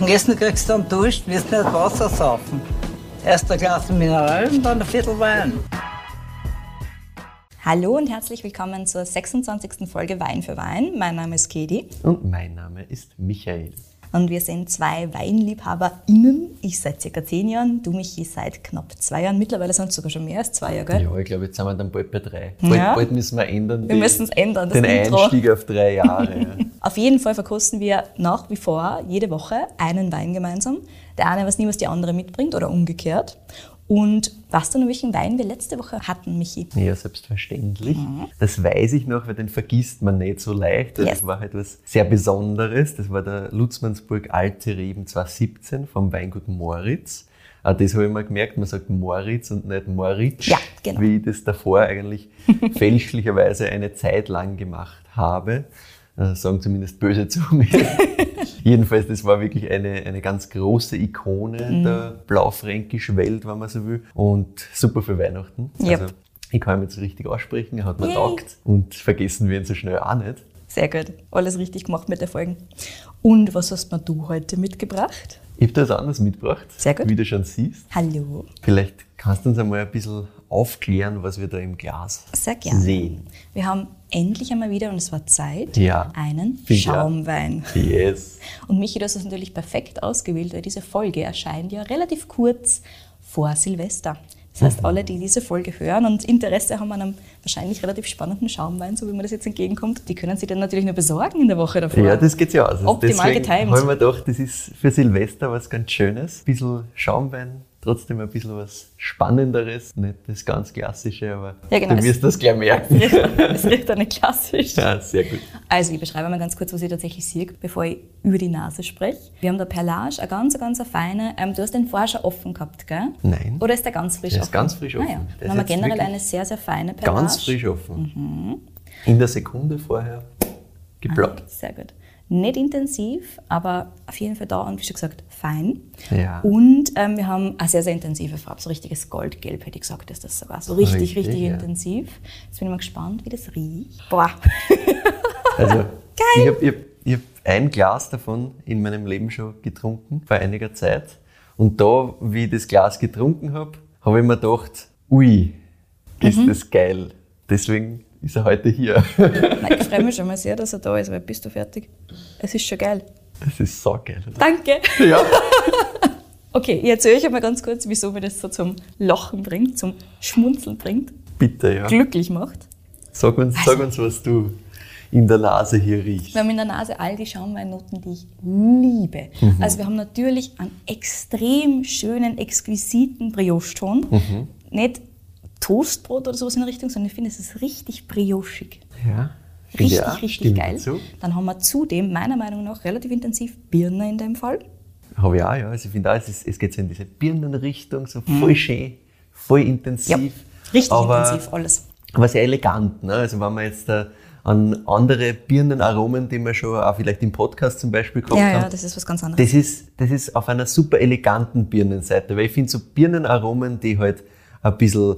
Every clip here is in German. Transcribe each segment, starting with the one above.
Und Essen kriegst du dann Dusch, wirst nicht Wasser saufen. Erst ein Glas Mineral und dann ein Viertel Wein. Hallo und herzlich willkommen zur 26. Folge Wein für Wein. Mein Name ist Kedi. Und mein Name ist Michael. Und wir sind zwei WeinliebhaberInnen. Ich seit circa zehn Jahren, du Michi seit knapp zwei Jahren. Mittlerweile sind es sogar schon mehr als zwei Jahre, gell? Ja, ich glaube, jetzt sind wir dann bald bei drei. Bald, Ja. bald müssen wir ändern. Wir müssen es ändern, Den Intro. Einstieg auf drei Jahre. ja. Auf jeden Fall verkosten wir nach wie vor jede Woche einen Wein gemeinsam. Der eine weiß nie, was die andere mitbringt oder umgekehrt. Und weißt du noch, welchen Wein wir letzte Woche hatten, Michi? Ja, selbstverständlich. Das weiß ich noch, weil den vergisst man nicht so leicht. Yes. Das war halt was sehr Besonderes. Das war der Lutzmannsburg Alte Reben 2017 vom Weingut Moritz. Auch das habe ich mir gemerkt, man sagt Moritz und nicht Moritz, Ja, genau. wie ich das davor eigentlich fälschlicherweise eine Zeit lang gemacht habe. Äh, Sagen zumindest böse zu mir. Jedenfalls, das war wirklich eine, eine ganz große Ikone Mhm. der blaufränkischen Welt, wenn man so will. Und super für Weihnachten. Yep. Also, ich kann ihn jetzt richtig aussprechen, er hat mir taugt. Und vergessen wir ihn so schnell auch nicht. Sehr gut. Alles richtig gemacht mit der Folgen. Und was hast mir du heute mitgebracht? Ich habe da was anderes mitgebracht, Sehr gut. wie du schon siehst. Hallo. Vielleicht kannst du uns einmal ein bisschen aufklären, was wir da im Glas Sehr gerne. sehen. Wir haben endlich einmal wieder, und es war Zeit, Ja. einen auch. Schaumwein. Yes. Und Michi, hast es natürlich perfekt ausgewählt, weil diese Folge erscheint ja relativ kurz vor Silvester. Das heißt, alle, die diese Folge hören und Interesse haben an einem wahrscheinlich relativ spannenden Schaumwein, so wie mir das jetzt entgegenkommt, die können sich dann natürlich nur besorgen in der Woche davor. Ja, das geht ja aus. Also Optimal Deswegen getimed. habe ich mir gedacht, das ist für Silvester was ganz Schönes. Ein bisschen Schaumwein, trotzdem ein bisschen was Spannenderes. Nicht das ganz Klassische, aber Ja, genau. du wirst das gleich merken. Es riecht dann nicht klassisch. Ja, sehr gut. Also, ich beschreibe mal ganz kurz, was ich tatsächlich sehe, bevor ich über die Nase spreche. Wir haben da Perlage, eine ganz, ganz feine. Ähm, du hast den vorher schon offen gehabt, gell? Nein. Oder ist der ganz frisch Der offen? ist ganz frisch offen. Ah, ja. Der Dann haben wir generell eine sehr, sehr feine Perlage. Ganz frisch offen. Mhm. In der Sekunde vorher geploppt. Sehr gut. Nicht intensiv, aber auf jeden Fall da und wie schon gesagt, fein. Ja. Und ähm, wir haben eine sehr, sehr intensive Farbe, so richtiges Goldgelb, hätte ich gesagt, ist das sogar. So richtig, Richtig, richtig, ja. intensiv. Jetzt bin ich mal gespannt, wie das riecht. Boah. Also, ich habe hab, hab ein Glas davon in meinem Leben schon getrunken, vor einiger Zeit. Und da, wie ich das Glas getrunken habe, habe ich mir gedacht, ui, ist Mhm. das geil. Deswegen ist er heute hier. Nein, ich freue mich schon mal sehr, dass er da ist, weil bist du fertig? Es ist schon geil. Das ist so geil. Danke. Ja. Okay, ich erzähle euch einmal ganz kurz, wieso mir das so zum Lachen bringt, zum Schmunzeln bringt, Bitte, ja. glücklich macht. Sag uns, Also- sag uns, was du in der Nase hier riechst. Wir haben in der Nase all die Schaumweinnoten, die ich liebe. Also wir haben natürlich einen extrem schönen, exquisiten Brioche-Ton. Nicht Toastbrot oder sowas in der Richtung, sondern ich finde, es ist richtig briochig. Ja. Richtig, ich auch. richtig geil. dazu. Dann haben wir zudem, meiner Meinung nach, relativ intensiv Birne in dem Fall. Habe ich auch, ja. Also ich finde auch, es, ist, es geht so in diese Birnenrichtung, so voll schön, voll intensiv. Mhm. Ja, richtig aber, intensiv, alles. Aber sehr elegant. Ne? Also wenn man jetzt äh, an andere Birnenaromen, die wir schon auch vielleicht im Podcast zum Beispiel gehabt Ja, haben, ja, das ist was ganz anderes. das ist, das ist auf einer super eleganten Birnenseite, weil ich finde so Birnenaromen, die halt ein bisschen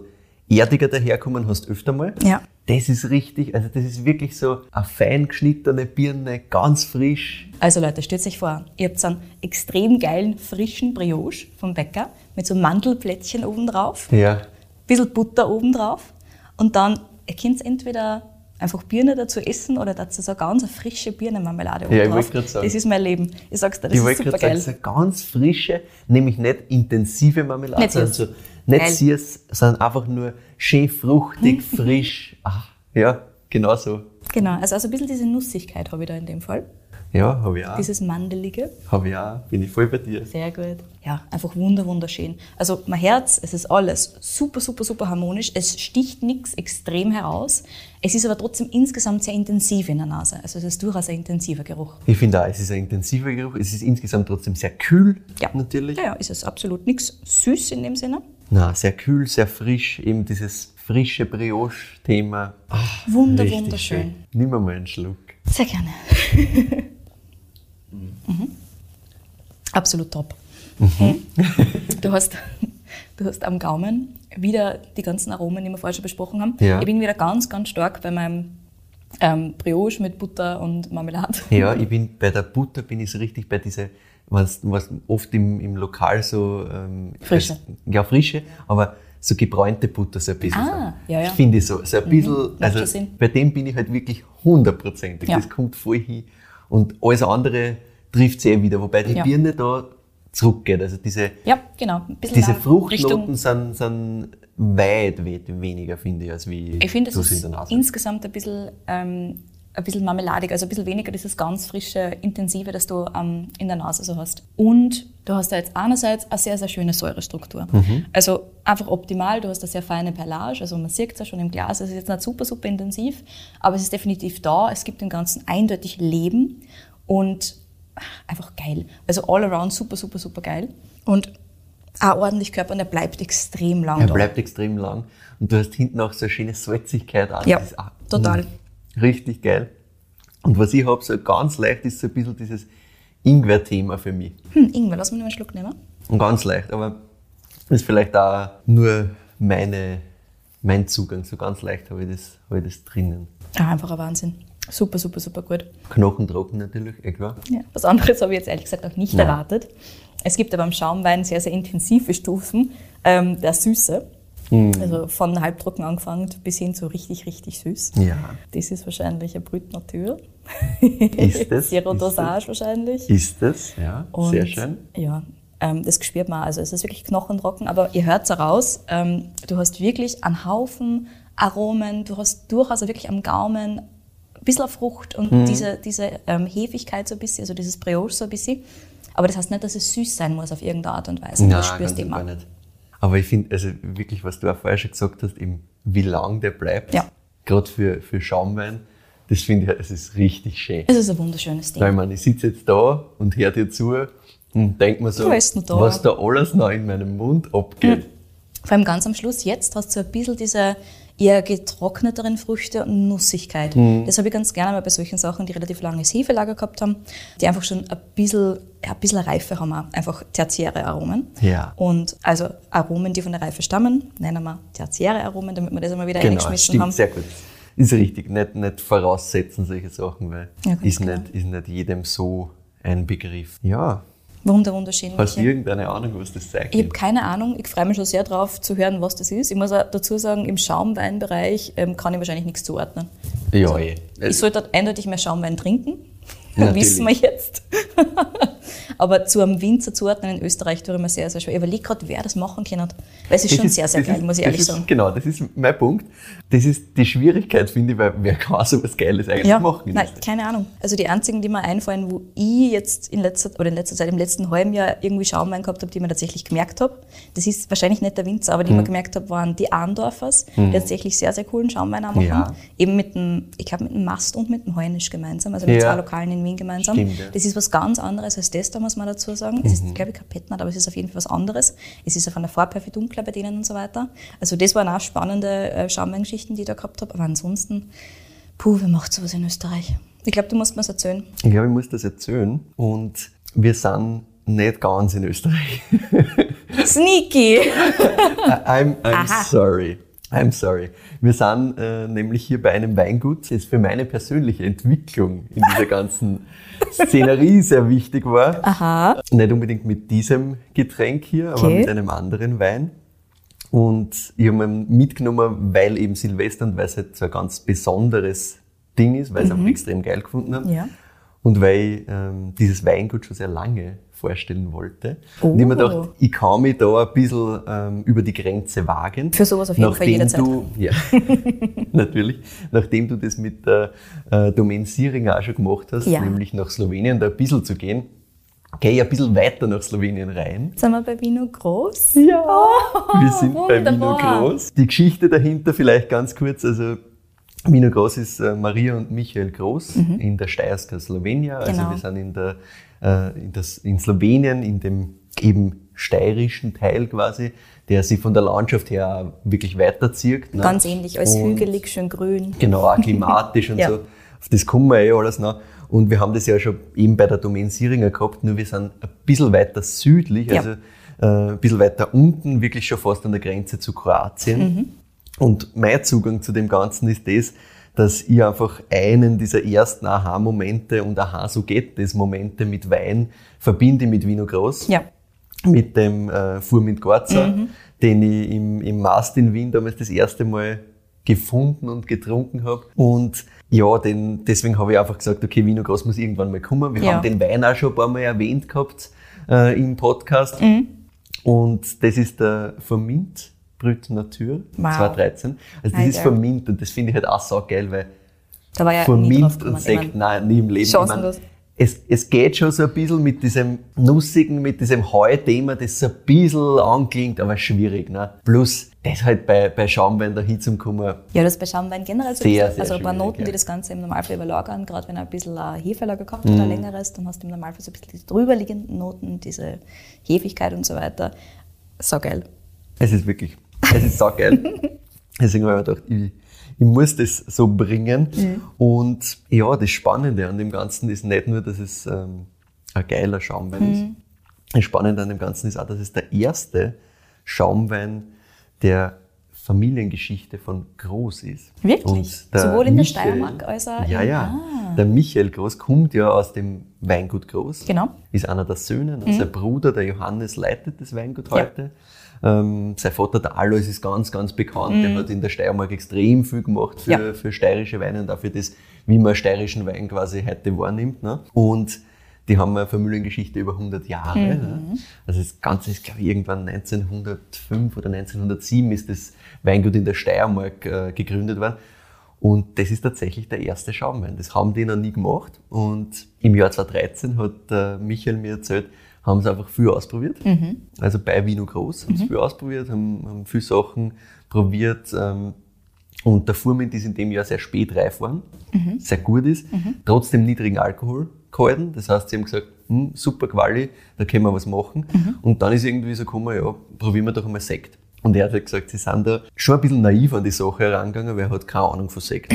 erdiger daherkommen, hast du öfter mal. Ja. Das ist richtig, also das ist wirklich so eine fein geschnittene Birne, ganz frisch. Also Leute, stellt euch vor, ihr habt so einen extrem geilen, frischen Brioche vom Bäcker mit so Mandelplättchen oben drauf, Ja. bisschen Butter oben drauf und dann, ihr könnt entweder einfach Birne dazu essen oder dazu so ganz eine frische Birnenmarmelade oben Ja, ich drauf. wollte gerade sagen. Das ist mein Leben. Ich sag's dir, das ich ist wollte super gerade sagen, geil. so eine ganz frische, nämlich nicht intensive Marmelade, sondern so, nicht Geil. süß, sondern einfach nur schön fruchtig, frisch. Ah, ja, genau so. Genau, also, also ein bisschen diese Nussigkeit habe ich da in dem Fall. Ja, habe ich auch. Dieses Mandelige. Habe ich auch. Bin ich voll bei dir. Sehr gut. Ja, einfach wunder, wunderschön. Also mein Herz, es ist alles super, super, super harmonisch. Es sticht nichts extrem heraus. Es ist aber trotzdem insgesamt sehr intensiv in der Nase. Also es ist durchaus ein intensiver Geruch. Ich finde auch, es ist ein intensiver Geruch. Es ist insgesamt trotzdem sehr kühl, Ja. natürlich. Ja, ja, ist es absolut nichts süß in dem Sinne. Na, sehr kühl, sehr frisch. Eben dieses frische Brioche-Thema. Ah, Wunder, wunderschön. schön. Nimm mal einen Schluck. Sehr gerne. mhm. Absolut top. Hey, Du, hast, du hast am Gaumen wieder die ganzen Aromen, die wir vorher schon besprochen haben. Ja. Ich bin wieder ganz, ganz stark bei meinem ähm, Brioche mit Butter und Marmelade. Ja, ich bin bei der Butter bin ich so richtig bei dieser, was, was oft im, im Lokal so ähm, Frische. als- ja, frische, aber so gebräunte Butter so ein bisschen. Ah, so. ja, ja. Finde ich so. So ein bisschen, macht also bei dem bin ich halt wirklich hundertprozentig. Ja. Das kommt voll hin. Und alles andere trifft sehr wieder, wobei die Ja. Birne da zurückgeht. Also diese, Ja, genau. Diese Fruchtnoten sind, sind weit, weit weniger, finde ich, als wie Ich finde, es ist insgesamt ein bisschen, ähm, ein bisschen marmeladig, also ein bisschen weniger dieses ganz frische, intensive, das du ähm, in der Nase so hast. Und du hast da jetzt einerseits eine sehr, sehr schöne Säurestruktur. Mhm. Also einfach optimal, du hast eine sehr feine Perlage, also man sieht es ja schon im Glas, es ist jetzt nicht super, super intensiv, aber es ist definitiv da, es gibt dem Ganzen eindeutig Leben und einfach geil. Also all around super, super, super geil. Und auch ordentlich Körper und er bleibt extrem lang Er da. bleibt extrem lang. Und du hast hinten auch so eine schöne Salzigkeit an. Ja, total. Richtig geil. Und was ich habe, so ganz leicht, ist so ein bisschen dieses Ingwer-Thema für mich. Hm, Ingwer, lass mich noch einen Schluck nehmen. Und ganz leicht, aber ist vielleicht auch nur meine, mein Zugang. So ganz leicht habe ich das, habe ich das drinnen. Ah, einfach ein Wahnsinn. Super, super, super gut. Knochentrocken natürlich, eh klar. Ja. Was anderes habe ich jetzt ehrlich gesagt auch nicht Nein. erwartet. Es gibt aber beim Schaumwein sehr, sehr intensive Stufen ähm, der Süße. Mhm. Also von halbtrocken angefangen bis hin zu richtig, richtig süß. Ja. Das ist wahrscheinlich ein Brut Natur. Ist es? Zero Ist Dosage wahrscheinlich. Ist es, ja. Und, Sehr schön. Ja, ähm, das spürt man. Also es ist wirklich knochentrocken, aber ihr hört es raus. Ähm, du hast wirklich einen Haufen Aromen, du hast durchaus auch wirklich am Gaumen ein bisschen Frucht und Mhm. diese, diese ähm, Hefigkeit so ein bisschen, also dieses Brioche so ein bisschen. Aber das heißt nicht, dass es süß sein muss auf irgendeine Art und Weise. das Nein, spürst ganz du immer. nicht. Aber ich finde, also wirklich, was du auch vorher schon gesagt hast, eben, wie lang der bleibt, Ja. gerade für, für Schaumwein, das finde ich, es ist richtig schön. Es ist ein wunderschönes Ding. Weil ich meine, ich sitze jetzt da und höre dir zu und denke mir so, da. was da alles noch in meinem Mund abgeht. Vor allem ganz am Schluss, jetzt hast du ein bisschen diese eher getrockneteren Früchte und Nussigkeit. Mhm. Das habe ich ganz gerne mal bei solchen Sachen, die relativ langes Hefelager gehabt haben, die einfach schon ein bisschen, ein bisschen Reife haben, auch. einfach tertiäre Aromen. Ja. Und also Aromen, die von der Reife stammen, nennen wir tertiäre Aromen, damit wir das einmal wieder Genau, eingeschmissen stimmt, haben. sehr gut. Ist richtig, nicht, nicht voraussetzen solche Sachen, weil Ja, ist, nicht, ist nicht jedem so ein Begriff. Ja, Wunder, wunderschön. hast du irgendeine Ahnung, was das zeigt? Ich habe keine Ahnung. Ich freue mich schon sehr drauf zu hören, was das ist. Ich muss auch dazu sagen, im Schaumweinbereich ähm, kann ich wahrscheinlich nichts zuordnen. ja, eh. Ich sollte eindeutig mehr Schaumwein trinken. Natürlich. Wissen wir jetzt. Aber zu einem Winzer zuordnen in Österreich tue ich mir sehr, sehr schwer. Ich überlege gerade, wer das machen kann. Weil es ist Das schon ist- sehr, sehr geil, ist- muss ich ehrlich ist, sagen. Genau, das ist mein Punkt. Das ist die Schwierigkeit, finde ich, weil wer kann so was Geiles eigentlich Ja, machen? in nein, keine Ahnung. Also die einzigen, die mir einfallen, wo ich jetzt in letzter, oder in letzter Zeit, im letzten halben Jahr irgendwie Schaumwein gehabt habe, die ich mir tatsächlich gemerkt habe, das ist wahrscheinlich nicht der Winzer, aber die ich Hm. mir gemerkt habe, waren die Ahndorfers, die tatsächlich sehr, sehr coolen Schaumwein machen. Ja. Eben mit dem, ich glaube mit dem Mast und mit dem Heunisch gemeinsam, also mit Ja. zwei Lokalen in Wien gemeinsam. Stimmt, ja. Das ist was ganz anderes als das, da muss man dazu sagen. Es ist, glaube ich, kein Petnat, aber es ist auf jeden Fall was anderes. Es ist Farbe her viel dunkler bei denen und so weiter. Also das waren auch spannende äh, Schaumweingeschichten, die ich da gehabt habe. Aber ansonsten, puh, wer macht sowas in Österreich? Ich glaube, du musst mir es erzählen. Ich glaube, ich muss das erzählen. Und wir sind nicht ganz in Österreich. Sneaky! I'm, I'm Aha. sorry. I'm sorry. Wir sind äh, nämlich hier bei einem Weingut, das für meine persönliche Entwicklung in dieser ganzen Szenerie sehr wichtig war. Aha. Nicht unbedingt mit diesem Getränk hier, aber Okay. mit einem anderen Wein. Und ich habe ihn mitgenommen, weil eben Silvester und weil es halt so ein ganz besonderes Ding ist, weil ich es einfach extrem geil gefunden habe. Mhm. Ja. Und weil ich ähm, dieses Weingut schon sehr lange vorstellen wollte. Oh. Und ich mir gedacht, ich kann mich da ein bisschen ähm, über die Grenze wagen. Für sowas auf jeden Fall jederzeit. Du, ja, natürlich. Nachdem du das mit der äh, Domain Siering auch schon gemacht hast, Ja. nämlich nach Slowenien da ein bisschen zu gehen, gehe ich ein bisschen weiter nach Slowenien rein. Sind wir bei Vino Groß? Ja. Wir sind bei Vino wunderbar. Groß. Die Geschichte dahinter vielleicht ganz kurz. Also Vino Groß ist äh, Maria und Michael Groß in der Steierska Slowenien. Also Mhm. Genau. wir sind in, der, in, das, in Slowenien, in dem eben steirischen Teil quasi, der sich von der Landschaft her wirklich weiterzieht. ne? Ganz ähnlich, alles Und- hügelig, schön grün. Genau, klimatisch und Ja. so. Auf das kommen wir eh alles noch. Und wir haben das ja schon eben bei der Domain Sieringer gehabt, nur wir sind ein bisschen weiter südlich, Ja. also äh, ein bisschen weiter unten, wirklich schon fast an der Grenze zu Kroatien. Mhm. Und mein Zugang zu dem Ganzen ist das, dass ich einfach einen dieser ersten Aha-Momente und Aha, so geht das Momente mit Wein verbinde mit Vino Groß. Ja. Mit dem äh, Furmint Gorza, den ich im, im Mast in Wien damals das erste Mal gefunden und getrunken habe. Und ja, den, deswegen habe ich einfach gesagt, okay, Vino Groß muss irgendwann mal kommen. Wir Ja. haben den Wein auch schon ein paar Mal erwähnt gehabt äh, im Podcast. Mhm. Und das ist der Vermint Brüt Natur Wow. 2013. Also das Ah, ist. Vermint und das finde ich halt auch so geil, weil Da war ja Vermint und. Ich Sekt, nein, nie im Leben. Ich chancenlos. mein, es, es geht schon so ein bisschen mit diesem Nussigen, mit diesem Heu-Thema, das so ein bisschen anklingt, aber schwierig. Ne? Plus, das halt bei, bei Schaumwein da hinzukommen, Ja, das bei Schaumwein generell so Sehr, sehr also ein paar Noten, ja. die das Ganze im Normalfall überlagern, gerade wenn er ein bisschen Hefelager gehabt Mhm. ein längeres, dann hast du im Normalfall so ein bisschen diese drüberliegenden Noten, diese Hefigkeit und so weiter. So geil. es ist wirklich, es ist saugeil. Deswegen habe ich mir gedacht, ich, ich muss das so bringen. Und ja, das Spannende an dem Ganzen ist nicht nur, dass es ähm, ein geiler Schaumwein ist. Das Spannende an dem Ganzen ist auch, dass es der erste Schaumwein der Familiengeschichte von Groß ist. Wirklich? Der Sowohl in der Michael- Steiermark als auch Ja, in- ja. Ah. Der Michael Groß kommt ja aus dem Weingut Groß. Genau. Ist einer der Söhne. und Sein Bruder, der Johannes, leitet das Weingut Ja. heute. Ähm, sein Vater, der Alois, ist ganz, ganz bekannt. Der hat in der Steiermark extrem viel gemacht für, Ja. für steirische Weine und auch für das, wie man steirischen Wein quasi heute wahrnimmt. Ne? Und die haben eine Familiengeschichte über 100 Jahre. Ne? Also das Ganze ist, glaube ich, irgendwann 1905 oder 1907 ist das Weingut in der Steiermark äh, gegründet worden. Und das ist tatsächlich der erste Schaumwein. Das haben die noch nie gemacht. Und im Jahr 2013 hat äh, Michael mir erzählt, haben sie einfach viel ausprobiert. Also bei Vino Groß haben sie viel ausprobiert, haben, haben viele Sachen probiert. Ähm, und der Furmint ist in dem Jahr sehr spät reif worden, sehr gut ist, trotzdem niedrigen Alkohol gehalten. Das heißt, sie haben gesagt, hm, super Quali, da können wir was machen. Und dann ist irgendwie so gekommen, ja, probieren wir doch einmal Sekt. Und er hat halt gesagt, sie sind da schon ein bisschen naiv an die Sache herangegangen, weil er hat keine Ahnung von Sekt.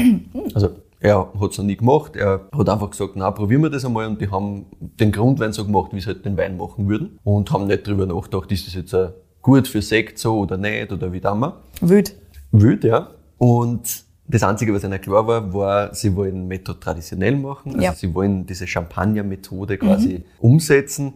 Also er hat es noch nie gemacht, er hat einfach gesagt, na, probieren wir das einmal und die haben den Grundwein so gemacht, wie sie halt den Wein machen würden und haben nicht drüber nachgedacht, ist das jetzt äh, gut für Sekt so oder nicht oder wie damals. Wild. Wild, ja. Und das Einzige, was ihnen klar war, war, sie wollen Methode traditionell machen. Also Ja. sie wollen diese Champagner-Methode quasi umsetzen.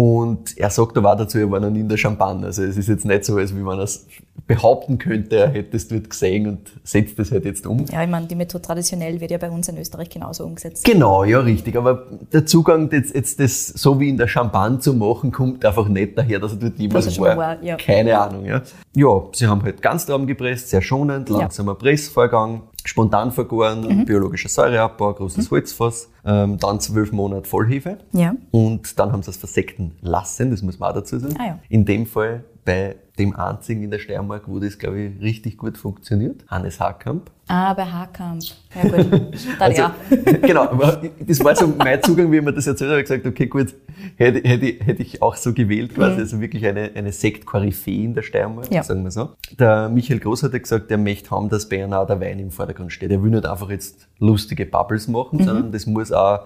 Und er sagt aber auch dazu, er war noch nie in der Champagne. Also es ist jetzt nicht so, als wie man es behaupten könnte, er hätte es dort gesehen und setzt das halt jetzt um. Ja, ich meine, die Methode traditionell wird ja bei uns in Österreich genauso umgesetzt. Genau, ja, richtig. Aber der Zugang, jetzt, jetzt das so wie in der Champagne zu machen, kommt einfach nicht daher, dass er dort jemals schon war. war, ja. Keine Ahnung, ja. Ja, sie haben halt Ganztrauben gepresst, sehr schonend, langsamer Pressvorgang, spontan vergoren, Mhm. biologischer Säureabbau, großes Holzfass, ähm, dann zwölf Monate Vollhefe. Ja. Und dann haben sie es versekten lassen, das muss man auch dazu sagen. Ah, ja. In dem Fall bei dem einzigen in der Steiermark, wo das, glaube ich, richtig gut funktioniert, Hannes Hakamp. Ah, bei Haarkamp. Ja, gut. Dann Also, ja. genau, das war so mein Zugang, wie ich mir das erzählt habe, ich gesagt, okay, gut, hätte, hätte, ich- hätte ich auch so gewählt, quasi, also wirklich eine, eine Sekt-Koryphäe in der Steiermark, Mhm. Ja. sagen wir so. Der Michael Groß hat ja gesagt, er möchte haben, dass bei ihnen auch der Wein im Vordergrund steht. Er will nicht einfach jetzt lustige Bubbles machen, Mhm. sondern das muss auch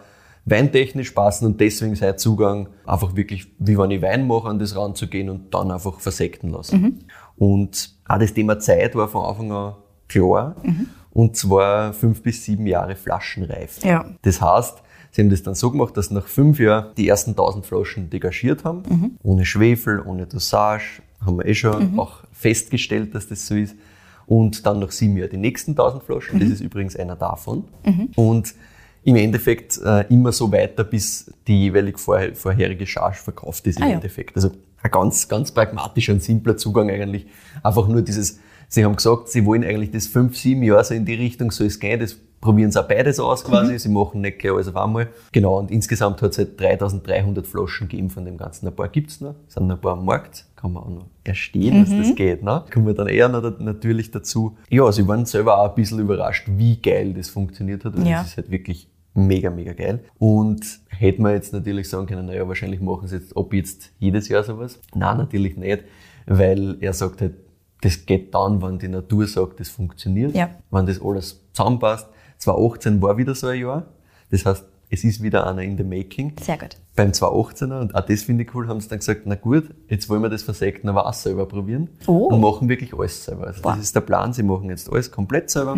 weintechnisch passen und deswegen sein Zugang einfach wirklich, wie wenn ich Wein mache, an das ranzugehen und dann einfach versekten lassen. Mhm. Und auch das Thema Zeit war von Anfang an klar. Und zwar fünf bis sieben Jahre Flaschenreif. Ja. Das heißt, sie haben das dann so gemacht, dass nach fünf Jahren die ersten 1000 Flaschen degagiert haben. Ohne Schwefel, ohne Dosage. Haben wir eh schon auch festgestellt, dass das so ist. Und dann nach sieben Jahren die nächsten 1000 Flaschen. Das ist übrigens einer davon. Und im Endeffekt äh, immer so weiter, bis die jeweilig vorher, vorherige Charge verkauft ist im Ah, ja. Endeffekt. Also ein ganz, ganz pragmatischer und simpler Zugang eigentlich. Einfach nur dieses, sie haben gesagt, sie wollen eigentlich das fünf, sieben Jahre so in die Richtung soll es gehen, das probieren sie auch beides aus quasi, sie machen nicht gleich alles auf einmal. Genau, und insgesamt hat es halt 3300 Flaschen gegeben von dem Ganzen. Ein paar gibt's noch, sind noch ein paar am Markt, kann man auch noch erstehen, dass das geht. Ne? Kommen wir dann eher noch natürlich dazu. Ja, sie waren selber auch ein bisschen überrascht, wie geil das funktioniert hat. Also Ja. Das ist halt wirklich mega, mega geil. Und hätte man jetzt natürlich sagen können, naja, wahrscheinlich machen sie jetzt ab jetzt jedes Jahr sowas. Nein, natürlich nicht, weil er sagt halt, das geht dann, wenn die Natur sagt, das funktioniert, Ja. wenn das alles zusammenpasst. 2018 war wieder so ein Jahr. Das heißt, es ist wieder einer in the making. Sehr gut. Beim 218er, und auch das finde ich cool, haben sie dann gesagt, na gut, jetzt wollen wir das versektene Wasser selber probieren Oh. und machen wirklich alles selber. Also Boah. Mhm, das ist der Plan, sie machen jetzt alles komplett selber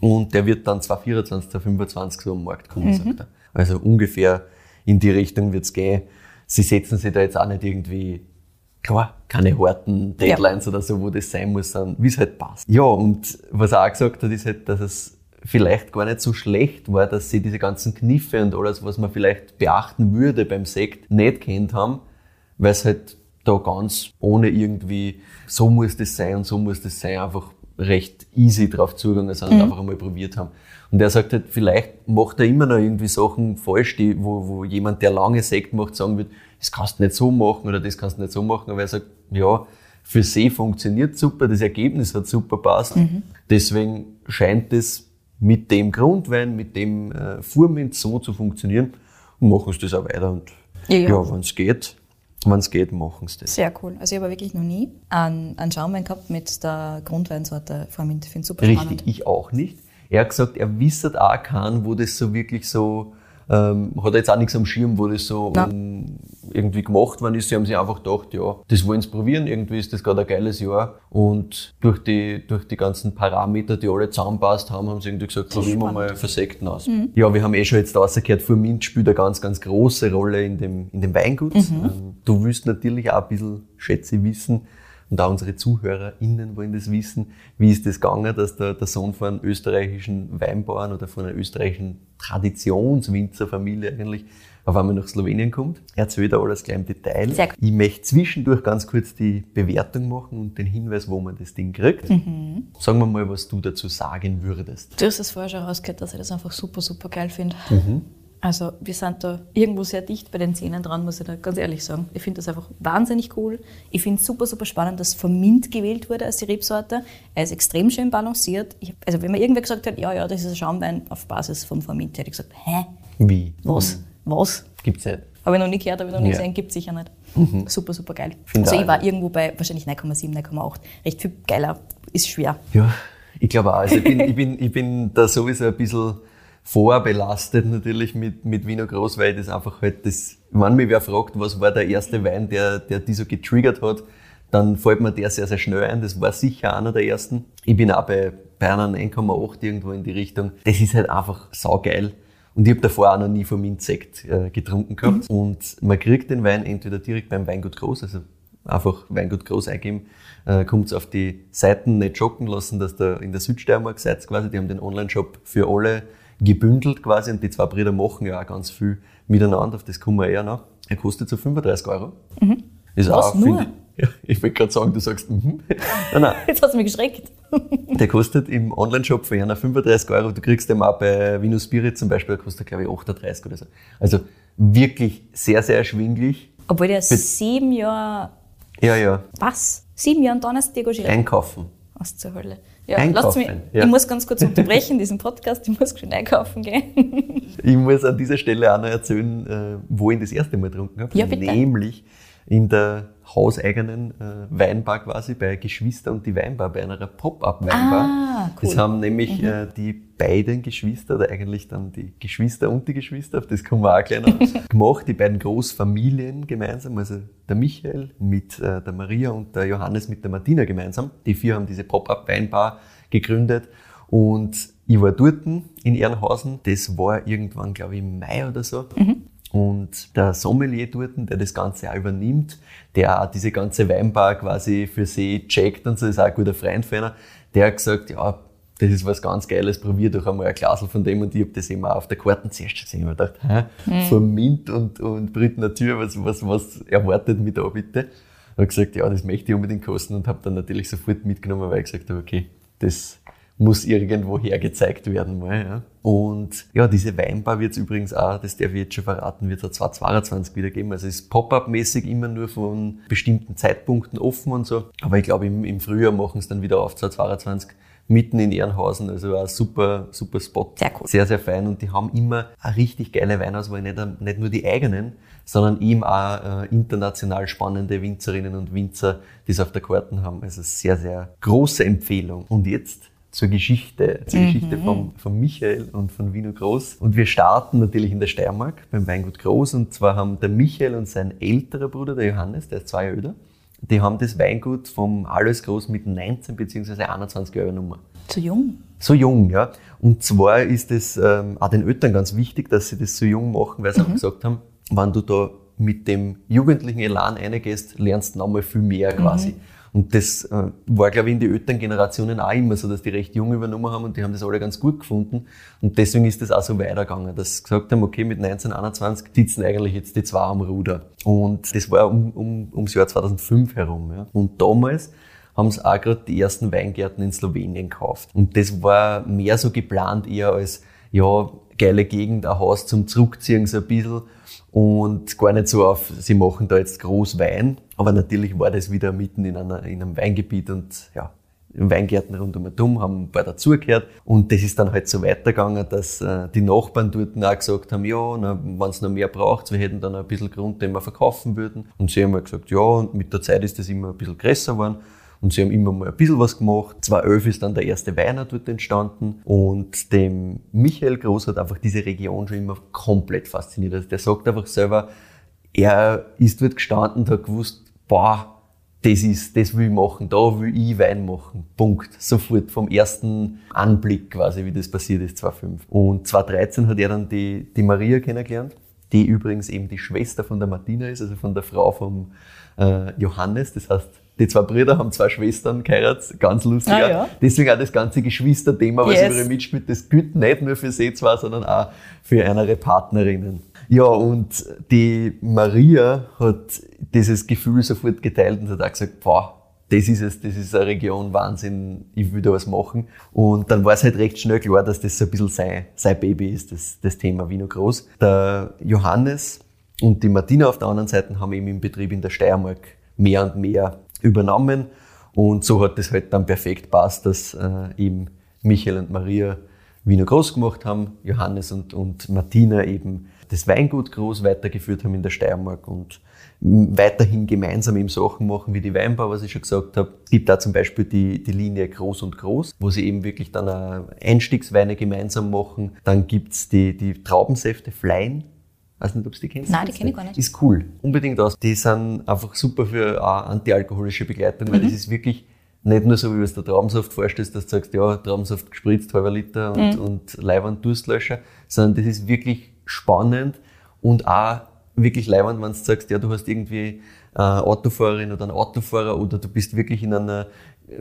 und der wird dann 2024, 2025 so am Markt kommen, Mhm. sagt er. Also ungefähr in die Richtung wird's gehen. Sie setzen sich da jetzt auch nicht irgendwie Klar, keine harten Deadlines oder so, wo das sein muss, wie es halt passt. Ja, und was er auch gesagt hat, ist halt, dass es vielleicht gar nicht so schlecht war, dass sie diese ganzen Kniffe und alles, was man vielleicht beachten würde beim Sekt, nicht kennt haben, weil es halt da ganz ohne irgendwie, so muss das sein und so muss das sein, einfach recht easy drauf zugegangen sind und einfach einmal probiert haben. Und er sagt halt, vielleicht macht er immer noch irgendwie Sachen falsch, die, wo, wo jemand, der lange Sekt macht, sagen wird, das kannst du nicht so machen oder das kannst du nicht so machen. Aber er sagt, ja, für sie funktioniert super, das Ergebnis hat super passt. Deswegen scheint es mit dem Grundwein, mit dem äh, Furmint so zu funktionieren und machen sie das auch weiter. Und Ja, ja, ja. wenn es geht, wenn es geht, machen sie das. Sehr cool. Also ich habe wirklich noch nie einen, einen Schaumwein gehabt mit der Grundweinsorte Formint. Ich finde es super Richtig, spannend. ich auch nicht. Er hat gesagt, er wisset auch keinen, wo das so wirklich so, ähm, hat jetzt auch nichts am Schirm, wo das so um, irgendwie gemacht worden ist. Sie haben sich einfach gedacht, ja, das wollen sie probieren, irgendwie ist das gerade ein geiles Jahr. Und durch die, durch die ganzen Parameter, die alle zusammenpasst haben, haben sie irgendwie gesagt, probieren wir mal Versekten aus. Ja, wir haben eh schon jetzt rausgehört, Furmint spielt eine ganz, ganz große Rolle in dem, in dem Weingut. Ähm, du willst natürlich auch ein bisschen, schätze wissen, und auch unsere ZuhörerInnen wollen das wissen. Wie ist das gegangen, dass der, der Sohn von einem österreichischen Weinbauern oder von einer österreichischen Traditionswinzerfamilie eigentlich auf einmal nach Slowenien kommt? Erzählt er alles gleich im Detail. Ich möchte zwischendurch ganz kurz die Bewertung machen und den Hinweis, wo man das Ding kriegt. Mhm. Sagen wir mal, was du dazu sagen würdest. Du hast es vorher schon rausgehört, dass ich das einfach super, super geil finde. Mhm. Also wir sind da irgendwo sehr dicht bei den Zähnen dran, muss ich da ganz ehrlich sagen. Ich finde das einfach wahnsinnig cool. Ich finde es super, super spannend, dass Vermint gewählt wurde als die Rebsorte. Er ist extrem schön balanciert. Ich, also wenn mir irgendwer gesagt hat, ja, ja, das ist ein Schaumwein auf Basis vom Vermint, hätte ich gesagt, hä? Wie? Was? Was? Gibt's nicht. Habe ich noch nie gehört, habe ich noch nie Ja. gesehen, gibt sicher nicht. Super, super geil. Finde also ich war irgendwo bei wahrscheinlich 9,7, 9,8. Recht viel geiler, ist schwer. Ja, ich glaube auch. Also ich bin, ich bin, ich bin da sowieso ein bisschen vorbelastet natürlich mit, mit Wiener Groß, weil das einfach halt das, wenn mich wer fragt, was war der erste Wein, der, der die so getriggert hat, dann fällt mir der sehr, sehr schnell ein. Das war sicher einer der ersten. Ich bin auch bei, bei einer 9,8 irgendwo in die Richtung. Das ist halt einfach saugeil. Und ich habe davor auch noch nie vom Minzsekt äh, getrunken gehabt. Und man kriegt den Wein entweder direkt beim Weingut Groß, also einfach Weingut Groß eingeben, äh, kommt auf die Seiten nicht schocken lassen, dass da in der Südsteiermark seid quasi. Die haben den Online-Shop für alle gebündelt quasi und die zwei Brüder machen ja auch ganz viel miteinander, auf das kommen wir eher noch. Er kostet so 35 Euro. Ist Mhm. Was, auch, nur? ich, ja, ich wollte gerade sagen, du sagst, mhm. nein, nein, Jetzt hast du mich geschreckt. der kostet im Online-Shop für einer 35 Euro. Du kriegst den auch bei Vino Spirit zum Beispiel, der kostet glaube ich 38 oder so. Also wirklich sehr, sehr erschwinglich. Obwohl der sieben Jahre, Ja, ja, was? Sieben Jahre Donnerstag steht. einkaufen. Was zur Hölle. Ja, Einkaufen, mich, ja. Ich muss ganz kurz unterbrechen, diesen Podcast. Ich muss schon einkaufen gehen. Ich muss an dieser Stelle auch noch erzählen, äh, wo ich das erste Mal getrunken habe. Ja, bitte. Nämlich in der hauseigenen äh, Weinbar quasi bei Geschwister und die Weinbar, bei einer Pop-Up-Weinbar. Ah, cool. Das haben nämlich äh, die beiden Geschwister, oder eigentlich dann die Geschwister und die Geschwister, auf das kommen wir auch gleich noch, gemacht, die beiden Großfamilien gemeinsam, also der Michael mit äh, der Maria und der Johannes mit der Martina gemeinsam. Die vier haben diese Pop-Up-Weinbar gegründet und ich war dort in Ehrenhausen, das war irgendwann, glaube ich, im Mai oder so. Und der Sommelier dort, der das Ganze auch übernimmt, der auch diese ganze Weinbar quasi für sie checkt und so, ist auch ein guter Freund von einer, der hat gesagt, ja, das ist was ganz Geiles, probier doch einmal ein Glasl von dem und ich habe das immer auf der Karten zuerst gesehen. Mir gedacht, hä, von Mint und, und Brüt Natur, was, was, was erwartet mich da bitte? Und gesagt, ja, das möchte ich unbedingt kosten und habe dann natürlich sofort mitgenommen, weil ich gesagt habe, okay, das muss irgendwo hergezeigt werden mal. Ja. Und ja, diese Weinbar wird es übrigens auch, das darf ich jetzt schon verraten, wird es auch 2022 wieder geben. Also es ist Pop-Up-mäßig immer nur von bestimmten Zeitpunkten offen und so. Aber ich glaube, im, im Frühjahr machen es dann wieder auf 2022 mitten in Ehrenhausen. Also ein super, super Spot. Sehr cool. Sehr, sehr fein. Und die haben immer eine richtig geile Weinauswahl. Nicht, nicht nur die eigenen, sondern eben auch äh, international spannende Winzerinnen und Winzer, die es auf der Karten haben. Also sehr, sehr große Empfehlung. Und jetzt zur Geschichte, zur mhm. Geschichte von, von Michael und von Wiener Groß. Und wir starten natürlich in der Steiermark beim Weingut Groß. Und zwar haben der Michael und sein älterer Bruder, der Johannes, der ist zwei Jahre älter, die haben das Weingut vom Alois Groß mit 19 bzw. 21 Euro Nummer. Zu jung? So jung, ja. Und zwar ist es ähm, auch den Eltern ganz wichtig, dass sie das so jung machen, weil sie mhm. auch gesagt haben, wenn du da mit dem jugendlichen Elan reingehst, lernst du nochmal viel mehr quasi. Mhm. Und das äh, war, glaube ich, in den Elterngenerationen auch immer so, dass die recht jung übernommen haben und die haben das alle ganz gut gefunden. Und deswegen ist das auch so weitergegangen, dass sie gesagt haben, okay, mit 1921 sitzen eigentlich jetzt die zwei am Ruder. Und das war um, um, ums Jahr 2005 herum. Ja. Und damals haben sie auch gerade die ersten Weingärten in Slowenien gekauft. Und das war mehr so geplant eher als, ja, geile Gegend, ein Haus zum Zurückziehen so ein bisschen und gar nicht so auf, sie machen da jetzt groß Wein, aber natürlich war das wieder mitten in, einer, in einem Weingebiet und ja, Weingärten rund um Dumm haben ein paar dazugehört und das ist dann halt so weitergegangen, dass äh, die Nachbarn dort auch gesagt haben, ja, wenn es noch mehr braucht, wir hätten dann ein bisschen Grund, den wir verkaufen würden. Und sie haben halt gesagt, ja, und mit der Zeit ist das immer ein bisschen größer geworden. Und sie haben immer mal ein bisschen was gemacht. 2011 ist dann der erste Weiner dort entstanden. Und dem Michael Groß hat einfach diese Region schon immer komplett fasziniert. Also der sagt einfach selber, er ist dort gestanden und hat gewusst, boah, das ist, das will ich machen, da will ich Wein machen. Punkt. Sofort vom ersten Anblick quasi, wie das passiert ist, 2005. Und 2013 hat er dann die, die Maria kennengelernt, die übrigens eben die Schwester von der Martina ist, also von der Frau vom äh, Johannes. Das heißt, die zwei Brüder haben zwei Schwestern geheiratet, ganz lustig. Ah, ja. Deswegen auch das ganze Geschwisterthema, was yes. über mitspielt, das gilt nicht nur für sie zwei, sondern auch für andere Partnerinnen. Ja, und die Maria hat dieses Gefühl sofort geteilt und hat auch gesagt, boah, das ist es, das ist eine Region Wahnsinn, ich will da was machen. Und dann war es halt recht schnell klar, dass das so ein bisschen sein, sein Baby ist, das, das Thema Wiener Groß. Der Johannes und die Martina auf der anderen Seite haben eben im Betrieb in der Steiermark mehr und mehr übernommen. Und so hat es halt dann perfekt passt, dass äh, eben Michael und Maria Wiener groß gemacht haben, Johannes und, und Martina eben das Weingut groß weitergeführt haben in der Steiermark und weiterhin gemeinsam eben Sachen machen wie die Weinbau, was ich schon gesagt habe. Es gibt da zum Beispiel die, die Linie Groß und Groß, wo sie eben wirklich dann Einstiegsweine gemeinsam machen. Dann gibt's die, die Traubensäfte, Flein, weiß nicht, ob du die kennst. Nein, die kenne ich gar nicht. Ist cool. Unbedingt aus. Die sind einfach super für antialkoholische Begleitung, weil mhm. das ist wirklich nicht nur so, wie du es der Traubensaft vorstellst, dass du sagst, ja, Traubensaft gespritzt, halber Liter und, mhm. und Leibwand Durstlöscher, sondern das ist wirklich spannend und auch wirklich leibend, wenn du sagst, ja, du hast irgendwie eine Autofahrerin oder einen Autofahrer oder du bist wirklich in einer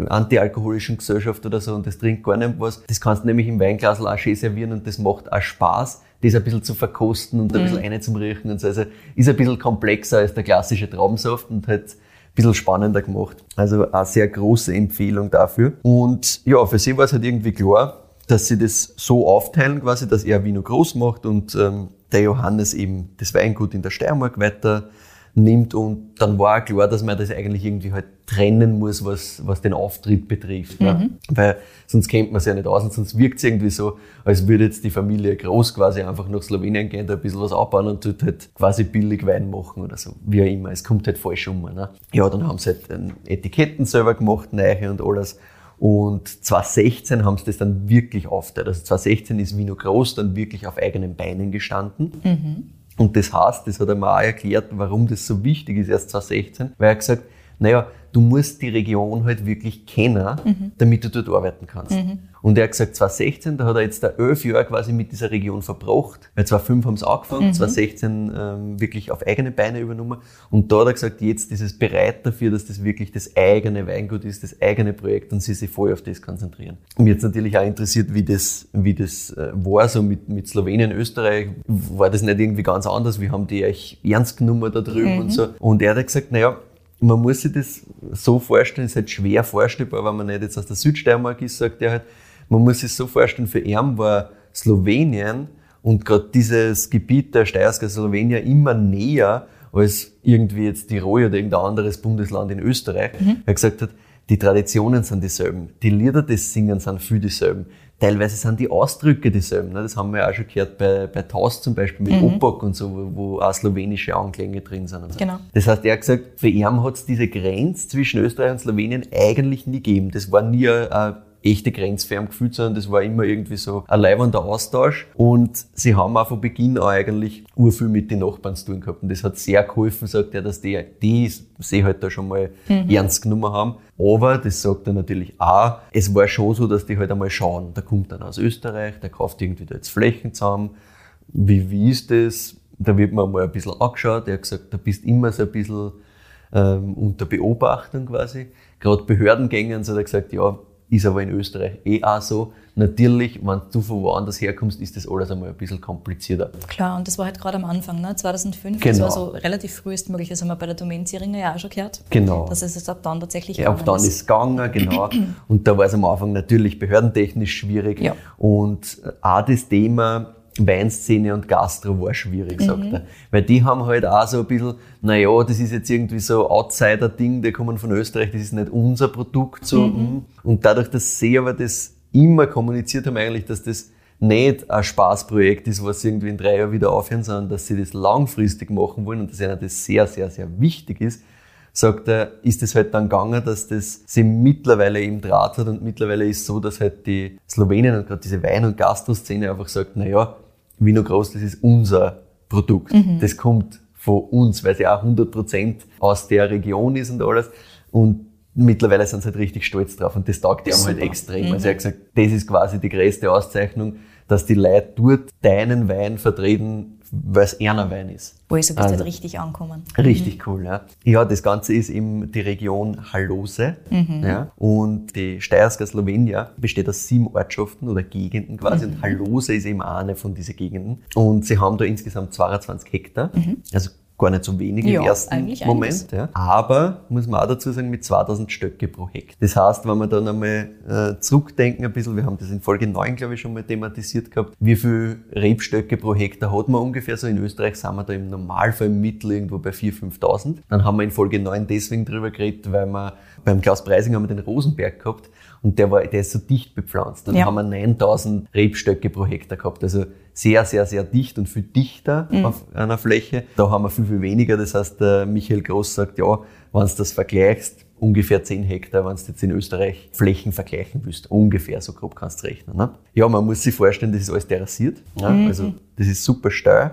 antialkoholischen Gesellschaft oder so und das trinkt gar nicht was. Das kannst du nämlich im Weinglas auch schön servieren und das macht auch Spaß, das ein bisschen zu verkosten und ein mhm. bisschen eine zum Riechen und so. Also ist ein bisschen komplexer als der klassische Traubensaft und halt ein bisschen spannender gemacht. Also eine sehr große Empfehlung dafür. Und ja, für sie war es halt irgendwie klar, dass sie das so aufteilen quasi, dass er Wiener groß macht und ähm, der Johannes eben das Weingut in der Steiermark weiter nimmt und dann war klar, dass man das eigentlich irgendwie halt trennen muss, was, was den Auftritt betrifft. Mhm. Ne? Weil sonst kennt man es ja nicht aus und sonst wirkt es irgendwie so, als würde jetzt die Familie groß quasi einfach nach Slowenien gehen, da ein bisschen was abbauen und dort halt quasi billig Wein machen oder so. Wie auch immer. Es kommt halt falsch um. Ne? Ja, dann haben sie halt Etiketten selber gemacht, neue und alles. Und 2016 haben sie das dann wirklich aufgeteilt. Also 2016 ist Vino Groß dann wirklich auf eigenen Beinen gestanden. Mhm. Und das heißt, das hat er mir auch erklärt, warum das so wichtig ist, erst 2016, weil er gesagt, naja, du musst die Region halt wirklich kennen, mhm. damit du dort arbeiten kannst. Mhm. Und er hat gesagt, 2016, da hat er jetzt da elf Jahre quasi mit dieser Region verbracht. Weil 2005 haben sie angefangen, mhm. 2016 ähm, wirklich auf eigene Beine übernommen. Und da hat er gesagt, jetzt ist es bereit dafür, dass das wirklich das eigene Weingut ist, das eigene Projekt und sie sich voll auf das konzentrieren. Mir jetzt natürlich auch interessiert, wie das, wie das äh, war, so mit, mit Slowenien, Österreich. War das nicht irgendwie ganz anders? Wie haben die euch ernst genommen da drüben und mhm. so? Und er hat gesagt, naja, man muss sich das so vorstellen, ist halt schwer vorstellbar, wenn man nicht jetzt aus der Südsteiermark ist, sagt er halt, man muss sich so vorstellen, für ihn war Slowenien und gerade dieses Gebiet der Steiersker Slowenien immer näher als irgendwie jetzt Tirol oder irgendein anderes Bundesland in Österreich. Mhm. Er gesagt hat, die Traditionen sind dieselben, die Lieder des Singen sind viel dieselben. Teilweise sind die Ausdrücke dieselben. Ne? Das haben wir ja auch schon gehört bei, bei Taus zum Beispiel mit mhm. Opok und so, wo, wo auch slowenische Anklänge drin sind. So. Genau. Das heißt, er hat gesagt, für ihn hat es diese Grenze zwischen Österreich und Slowenien eigentlich nie gegeben. Das war nie ein echte Grenzfirmen gefühlt, sondern das war immer irgendwie so ein leibender Austausch. Und sie haben auch von Beginn an eigentlich urviel mit den Nachbarn zu tun gehabt. Und das hat sehr geholfen, sagt er, dass die, die sie halt da schon mal mhm. ernst genommen haben. Aber, das sagt er natürlich auch, es war schon so, dass die halt einmal schauen, da kommt dann aus Österreich, der kauft irgendwie da jetzt Flächen zusammen. Wie, wie ist das? Da wird man mal ein bisschen angeschaut. Er hat gesagt, da bist immer so ein bisschen ähm, unter Beobachtung quasi. Gerade Behördengängen, so hat er gesagt, ja, ist aber in Österreich eh auch so. Natürlich, wenn du von woanders herkommst, ist das alles einmal ein bisschen komplizierter. Klar, und das war halt gerade am Anfang, ne? 2005, genau. das war so relativ frühestmöglich, das haben wir bei der Domain Ziringer ja auch schon gehört. Genau. Dass es ab dann tatsächlich ja, ab dann ist es gegangen, genau. und da war es am Anfang natürlich behördentechnisch schwierig. Ja. Und auch das Thema, Weinszene und Gastro war schwierig, mhm. sagt er. Weil die haben halt auch so ein bisschen, naja, das ist jetzt irgendwie so Outsider-Ding, die kommen von Österreich, das ist nicht unser Produkt. So. Mhm. mhm. Und dadurch, dass sie aber das immer kommuniziert haben, eigentlich, dass das nicht ein Spaßprojekt ist, was irgendwie in drei Jahren wieder aufhören, sondern dass sie das langfristig machen wollen und dass ihnen das sehr, sehr, sehr wichtig ist, sagt er, ist es halt dann gegangen, dass das sie mittlerweile eben Draht hat und mittlerweile ist so, dass halt die Slowenien und gerade diese Wein- und Gastroszene einfach sagt, na ja, Vino Groß, das ist unser Produkt. Mhm. Das kommt von uns, weil sie auch 100% aus der Region ist und alles. Und mittlerweile sind sie halt richtig stolz drauf und das taugt ihm halt extrem. Mhm. Also er hat gesagt, das ist quasi die größte Auszeichnung, dass die Leute dort deinen Wein vertreten, weil es einer Wein ist. Wo ist, du bist also, richtig angekommen. Richtig mhm. cool, ja. Ja, das Ganze ist eben die Region Hallose. Mhm. Ja, und die Steierska Slowenia besteht aus sieben Ortschaften oder Gegenden quasi. Mhm. Und Hallose ist eben eine von diesen Gegenden. Und sie haben da insgesamt 22 Hektar. Mhm. Also gar nicht so wenig ja, im ersten Moment. Ja. Aber, muss man auch dazu sagen, mit 2000 Stöcke pro Hektar. Das heißt, wenn wir dann einmal äh, zurückdenken ein bisschen, wir haben das in Folge 9, glaube ich, schon mal thematisiert gehabt, wie viel Rebstöcke pro Hektar hat man ungefähr so? In Österreich sind wir da im Normalfall im Mittel irgendwo bei 4.000, 5.000. Dann haben wir in Folge 9 deswegen drüber geredet, weil wir beim Klaus Preising haben wir den Rosenberg gehabt und der, war, der ist so dicht bepflanzt. Dann ja. haben wir 9000 Rebstöcke pro Hektar gehabt. Also sehr, sehr, sehr dicht und viel dichter mhm. auf einer Fläche. Da haben wir viel, viel weniger. Das heißt, der Michael Groß sagt, ja, wenn du das vergleichst, ungefähr 10 Hektar, wenn du jetzt in Österreich Flächen vergleichen willst. Ungefähr, so grob kannst du rechnen. Ne? Ja, man muss sich vorstellen, das ist alles terrassiert. Ne? Mhm. Also das ist super steil.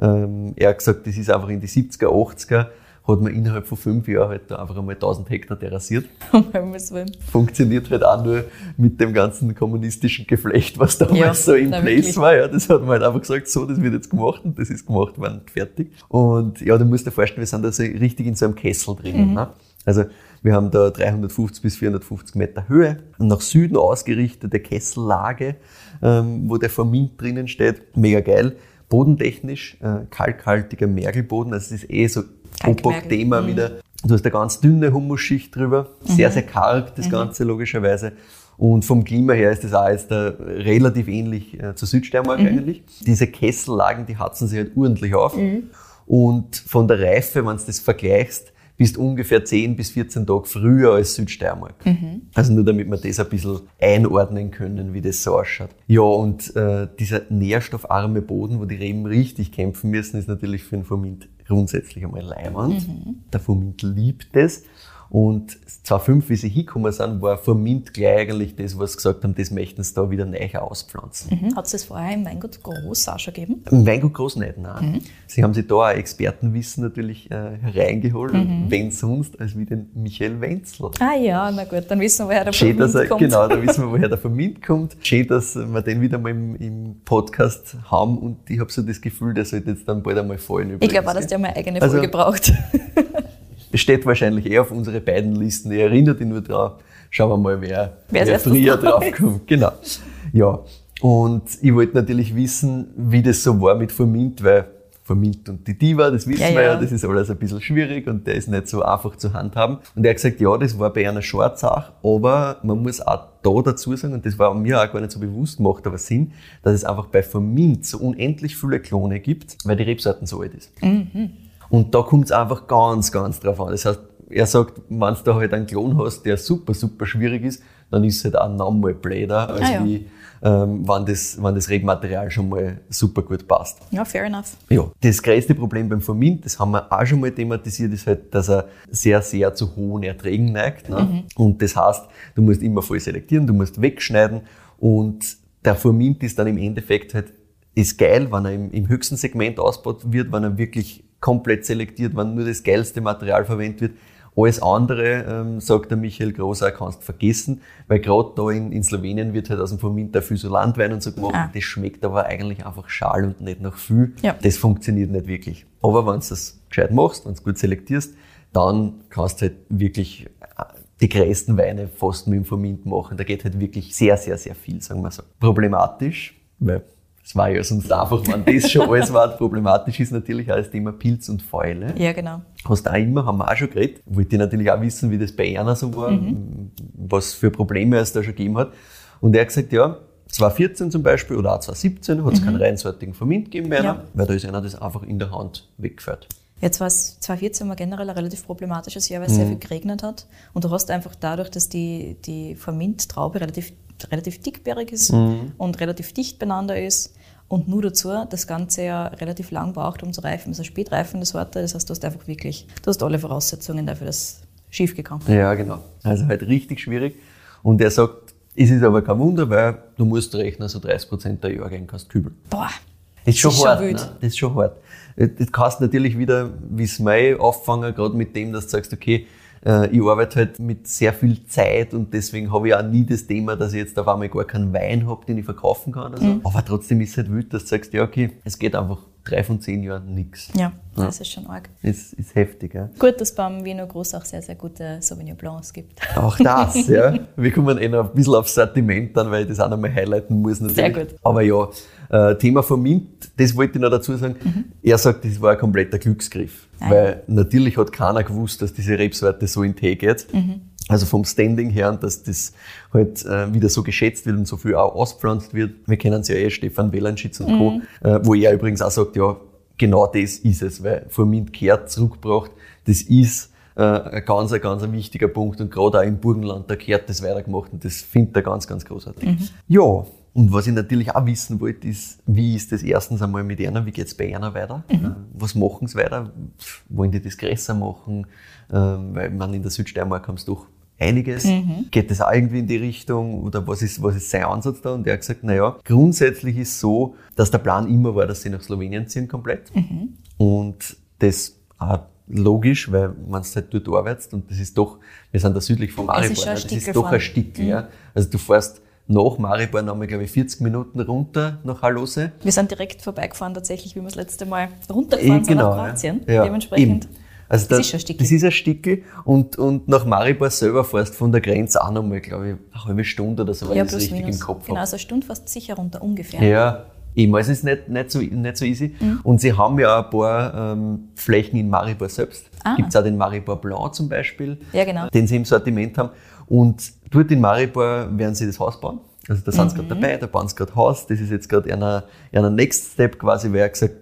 Ähm, er hat gesagt, das ist einfach in die 70er, 80er hat man innerhalb von fünf Jahren halt da einfach einmal 1000 Hektar terrassiert. Funktioniert halt auch nur mit dem ganzen kommunistischen Geflecht, was damals ja, so in place wirklich. war. Ja, das hat man halt einfach gesagt, so, das wird jetzt gemacht und das ist gemacht worden, fertig. Und ja, du musst dir vorstellen, wir sind da so richtig in so einem Kessel drin. Mhm. Ne? Also wir haben da 350 bis 450 Meter Höhe, nach Süden ausgerichtete Kessellage, ähm, wo der Vermint drinnen steht. Mega geil. Bodentechnisch, äh, kalkhaltiger Mergelboden, also es ist eh so Opok-Thema mhm. wieder. Du hast eine ganz dünne Humusschicht drüber, sehr, mhm. sehr karg das mhm. Ganze logischerweise. Und vom Klima her ist das auch jetzt relativ ähnlich äh, zur Südsteiermark mhm. eigentlich. Diese Kessellagen, die hatzen sich halt ordentlich auf. Mhm. Und von der Reife, wenn du das vergleichst, bist ungefähr 10 bis 14 Tage früher als Südsteiermark. Mhm. Also nur damit wir das ein bisschen einordnen können, wie das so ausschaut. Ja, und äh, dieser nährstoffarme Boden, wo die Reben richtig kämpfen müssen, ist natürlich für den Formint grundsätzlich einmal leimend. Mhm. Der Formint liebt es. Und 2005, wie sie hingekommen sind, war Formint gleich eigentlich das, was sie gesagt haben, das möchten sie da wieder neu auspflanzen. Mhm. Hat es das vorher im Weingut Groß auch schon gegeben? Im Weingut Groß nicht, nein. Mhm. Sie haben sich da auch Expertenwissen natürlich äh, hereingeholt, mhm. wenn sonst, als wie den Michael Wenzel. Ah ja, na gut, dann wissen wir, woher der Schön, Formint er, kommt. Genau, da wissen wir, woher der Formint kommt. Schön, dass wir den wieder mal im, im Podcast haben und ich habe so das Gefühl, der sollte jetzt dann bald einmal fallen. Übrigens. Ich glaube auch, dass der mal eigene Folge also, braucht. Steht wahrscheinlich eher auf unsere beiden Listen. Ich erinnere dich nur drauf. Schauen wir mal, wer, wer, wer früher draufkommt. Genau. Ja. Und ich wollte natürlich wissen, wie das so war mit Vermint, weil Vermint und die Diva, das wissen ja, wir ja. ja, das ist alles ein bisschen schwierig und der ist nicht so einfach zu handhaben. Und er hat gesagt, ja, das war bei einer Schwarzach, aber man muss auch da dazu sagen, und das war mir auch gar nicht so bewusst, macht aber Sinn, dass es einfach bei Vermint so unendlich viele Klone gibt, weil die Rebsorten so alt ist. Mhm. Und da kommt es einfach ganz, ganz drauf an. Das heißt, er sagt, wenn du da halt einen Klon hast, der super, super schwierig ist, dann ist es halt auch nochmal blöder, als Ah, ja. wie ähm, wenn, das, wenn das Regmaterial schon mal super gut passt. Ja, fair enough. Ja, das größte Problem beim Vermint, das haben wir auch schon mal thematisiert, ist halt, dass er sehr, sehr zu hohen Erträgen neigt. Ne? Und das heißt, du musst immer voll selektieren, du musst wegschneiden und der Vermint ist dann im Endeffekt halt, ist geil, wenn er im, im höchsten Segment ausgebaut wird, wenn er wirklich komplett selektiert, wenn nur das geilste Material verwendet wird. Alles andere, ähm, sagt der Michael Großer, kannst vergessen, weil gerade da in, in Slowenien wird halt aus dem Vermint viel so Landwein und so gemacht. Ah. Das schmeckt aber eigentlich einfach schal und nicht nach viel. Ja. Das funktioniert nicht wirklich. Aber wenn du das gescheit machst, wenn du gut selektierst, dann kannst du halt wirklich äh, die größten Weine fast mit dem Vermint machen. Da geht halt wirklich sehr, sehr, sehr viel, sagen wir so. Problematisch, weil es war ja sonst einfach, wenn das schon alles war. Problematisch ist natürlich auch das Thema Pilz und Fäule. Ja, genau. Hast du auch immer, haben wir auch schon geredet. Wollte ich natürlich auch wissen, wie das bei Erna so war, was für Probleme es da schon gegeben hat. Und er hat gesagt, ja, 2014 zum Beispiel oder auch 2017 hat es keinen reinsortigen Vermint gegeben bei einer, Ja. weil da ist einer das einfach in der Hand weggefällt. Jetzt war es 2014 war generell ein relativ problematisches Jahr, weil es sehr viel geregnet hat. Und du hast einfach dadurch, dass die, die Vermint-Traube relativ, relativ dickbärig ist und relativ dicht beieinander ist und nur dazu das Ganze ja relativ lang braucht, um zu reifen. Das ist eine spätreifende Sorte, das heißt, du hast einfach wirklich, du hast alle Voraussetzungen dafür, dass es schief gegangen Ja, genau. Also halt richtig schwierig. Und er sagt, es ist aber kein Wunder, weil du musst rechnen, so 30% der Jahrgänge kannst kübeln. Boah, Das ist schon Das ist schon hart. wild. ne? Das ist schon hart. Das kannst natürlich wieder, wie es Mai auffangen, gerade mit dem, dass du sagst, okay, äh, ich arbeite halt mit sehr viel Zeit und deswegen habe ich auch nie das Thema, dass ich jetzt auf einmal gar keinen Wein habe, den ich verkaufen kann. Oder so. Mhm. Aber trotzdem ist es halt wild, dass du sagst, ja, okay, es geht einfach drei von zehn Jahren nichts. ja, das ist schon arg. Das ist heftig. Ja. Gut, dass es beim Vino Groß auch sehr, sehr gute Sauvignon Blancs gibt. Auch das, ja. Wir kommen eh noch ein bisschen aufs Sortiment dann, weil ich das auch noch mal highlighten muss natürlich. Sehr gut. Aber ja, äh, Thema Vermint, das wollte ich noch dazu sagen. Er sagt, das war ein kompletter Glücksgriff. Ah, weil natürlich hat keiner gewusst, dass diese Rebsorte so in Tee geht. Also vom Standing her und dass das halt äh, wieder so geschätzt wird und so viel auch auspflanzt wird. Wir kennen es ja eh, Stefan Welanschitz und Co., äh, wo er übrigens auch sagt, ja, genau das ist es, weil Vermint kehrt zurückgebracht, das ist äh, ein ganz, ein ganz ein wichtiger Punkt und gerade auch im Burgenland, da kehrt das weitergemacht und das findet er ganz, ganz großartig. Ja, und was ich natürlich auch wissen wollte, ist, wie ist das erstens einmal mit einer, wie geht's bei einer weiter? Äh, Was machen sie weiter? Wollen die das größer machen? Ähm, weil man in der Südsteiermark haben sie doch einiges. Geht das auch irgendwie in die Richtung oder was ist, was ist sein Ansatz da? Und er hat gesagt, naja, grundsätzlich ist so, dass der Plan immer war, dass sie nach Slowenien ziehen komplett. Und das auch logisch, weil man es halt dort arbeitest und das ist doch, wir sind da südlich von Es Maribor, ist ne? das ist doch ein Stückel, ja. Also du fährst nach Maribor nochmal, glaube ich, 40 Minuten runter nach Hallose. Wir sind direkt vorbeigefahren, tatsächlich, wie wir das letzte Mal runtergefahren sind nach Kroatien. Eh, ja. Dementsprechend. Eben. Also Das da, ist schon ein Stückel. Das ist ein Stickel und, und nach Maribor selber fährst von der Grenze auch nochmal, glaube ich, eine halbe Stunde oder so, wenn Ja, ich das richtig minus. im Kopf Genau, habe. so eine Stunde fast sicher runter, ungefähr. Ja, eben, also es ist nicht, nicht, so, nicht so easy. Mhm. Und sie haben ja auch ein paar ähm, Flächen in Maribor selbst. Ah. Gibt es auch den Maribor Blanc zum Beispiel, Ja, genau. den sie im Sortiment haben. Und dort in Maribor werden sie das Haus bauen. Also da sind sie Mhm. gerade dabei, da bauen sie gerade Haus. Das ist jetzt gerade einer, einer Next Step quasi, weil er gesagt